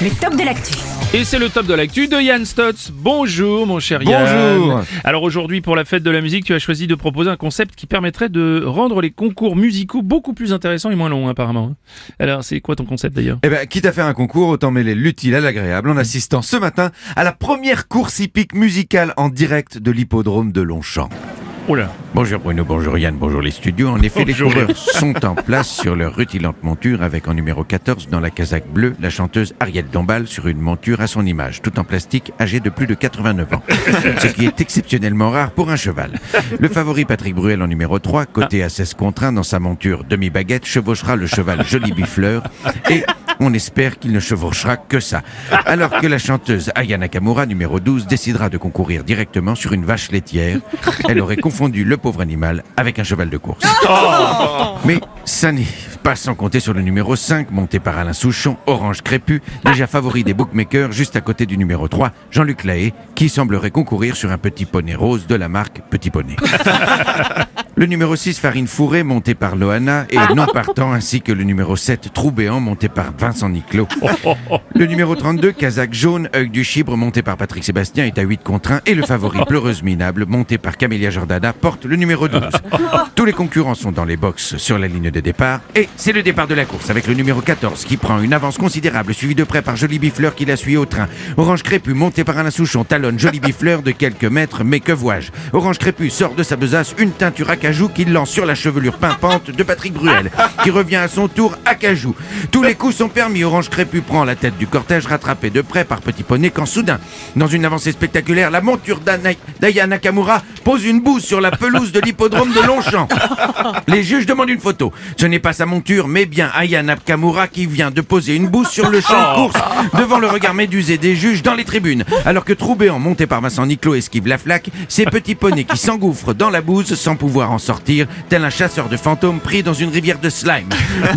le top de l'actu. Et c'est le top de l'actu de Yann Stotz. Bonjour mon cher Yann. Bonjour. Alors aujourd'hui pour la fête de la musique, tu as choisi de proposer un concept qui permettrait de rendre les concours musicaux beaucoup plus intéressants et moins longs apparemment. Alors c'est quoi ton concept d'ailleurs? Eh ben, quitte à faire un concours, autant mêler l'utile à l'agréable en assistant ce matin à la première course hippique musicale en direct de l'hippodrome de Longchamp. Bonjour Bruno, bonjour Yann, bonjour les studios. En effet, Bonjour. les coureurs sont en place sur leur rutilante monture avec en numéro 14 dans la casaque bleue la chanteuse Ariel Dombal sur une monture à son image, tout en plastique, âgée de plus de 89 ans. Ce qui est exceptionnellement rare pour un cheval. Le favori Patrick Bruel en numéro 3, coté à 16 contre 1 dans sa monture demi-baguette, chevauchera le cheval Joli Bifleur et on espère qu'il ne chevauchera que ça. Alors que la chanteuse Aya Nakamura, numéro 12, décidera de concourir directement sur une vache laitière. Elle aurait confondu le pauvre animal avec un cheval de course. Mais ça n'est pas sans compter sur le numéro 5, monté par Alain Souchon, Orange Crépu, déjà favori des bookmakers, juste à côté du numéro 3, Jean-Luc Lahaye, qui semblerait concourir sur un petit poney rose de la marque Petit Poney. Le numéro 6, Farine Fourrée, monté par Loana, et non partant, ainsi que le numéro 7, Troubéant, monté par Vincent Niclot. Le numéro 32, Kazakh Jaune, œil du Chibre, monté par Patrick Sébastien, est à 8 contre 1, et le favori Pleureuse Minable, monté par Camélia Jordana, porte le numéro 12. Tous les concurrents sont dans les box sur la ligne de départ, et c'est le départ de la course avec le numéro 14 qui prend une avance considérable, suivi de près par Jolie Bifleur qui la suit au train. Orange Crépu, monté par Alain Souchon, talonne Jolie Bifleur de quelques mètres, mais que vois-je? Orange Crépu sort de sa besace une teinture à cajou qu'il lance sur la chevelure pimpante de Patrick Bruel, qui revient à son tour à cajou. Tous les coups sont permis, Orange Crépu prend la tête du cortège rattrapé de près par Petit Poney quand soudain, dans une avancée spectaculaire, la monture d'Aya Nakamura pose une bouse sur la pelouse de l'hippodrome de Longchamp. Les juges demandent une photo. Ce n'est pas sa monture, mais bien Aya Nakamura qui vient de poser une bouse sur le champ de course devant le regard médusé des juges dans les tribunes. Alors que Troubéant, monté par Vincent Niclot, esquive la flaque, c'est Petit Poney qui s'engouffre dans la bouse sans pouvoir en sortir, tel un chasseur de fantômes pris dans une rivière de slime.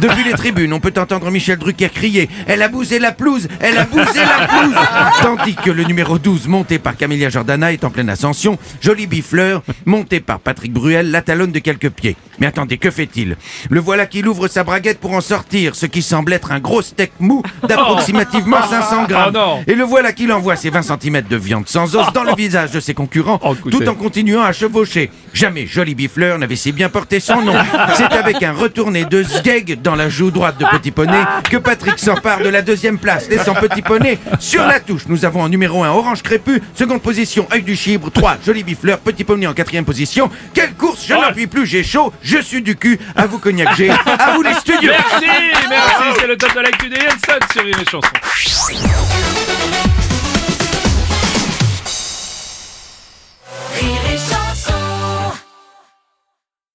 Depuis les tribunes, on peut entendre Michel Drucker crier « Elle a bousé la pelouse Elle a bousé la pelouse !» Tandis que le numéro 12, monté par Camélia Jordana, est en pleine ascension. Jolie bifleur, monté par Patrick Bruel, la talonne de quelques pieds. Mais attendez, que fait-il? Le voilà qu'il ouvre sa braguette pour en sortir, ce qui semble être un gros steak mou d'approximativement 500 grammes. Oh. Et le voilà qu'il envoie ses 20 cm de viande sans os dans le visage de ses concurrents, Oh, tout en continuant à chevaucher. Jamais Jolie Bifleur n'avait si bien porté son nom. C'est avec un retourné de Sgeg dans la joue droite de Petit Poney que Patrick s'empare de la deuxième place, laissant Petit Poney sur la touche. Nous avons en numéro 1 Orange Crépu, seconde position Œil du Chibre, 3 Jolie Bifleur, Petit Poney en quatrième position. Quelle course Je n'en puis plus, j'ai chaud, je suis du cul. À vous Cognac à vous les studios. Merci, merci, c'est le top de l'actu de Yann Stotz sur Rire et chanson.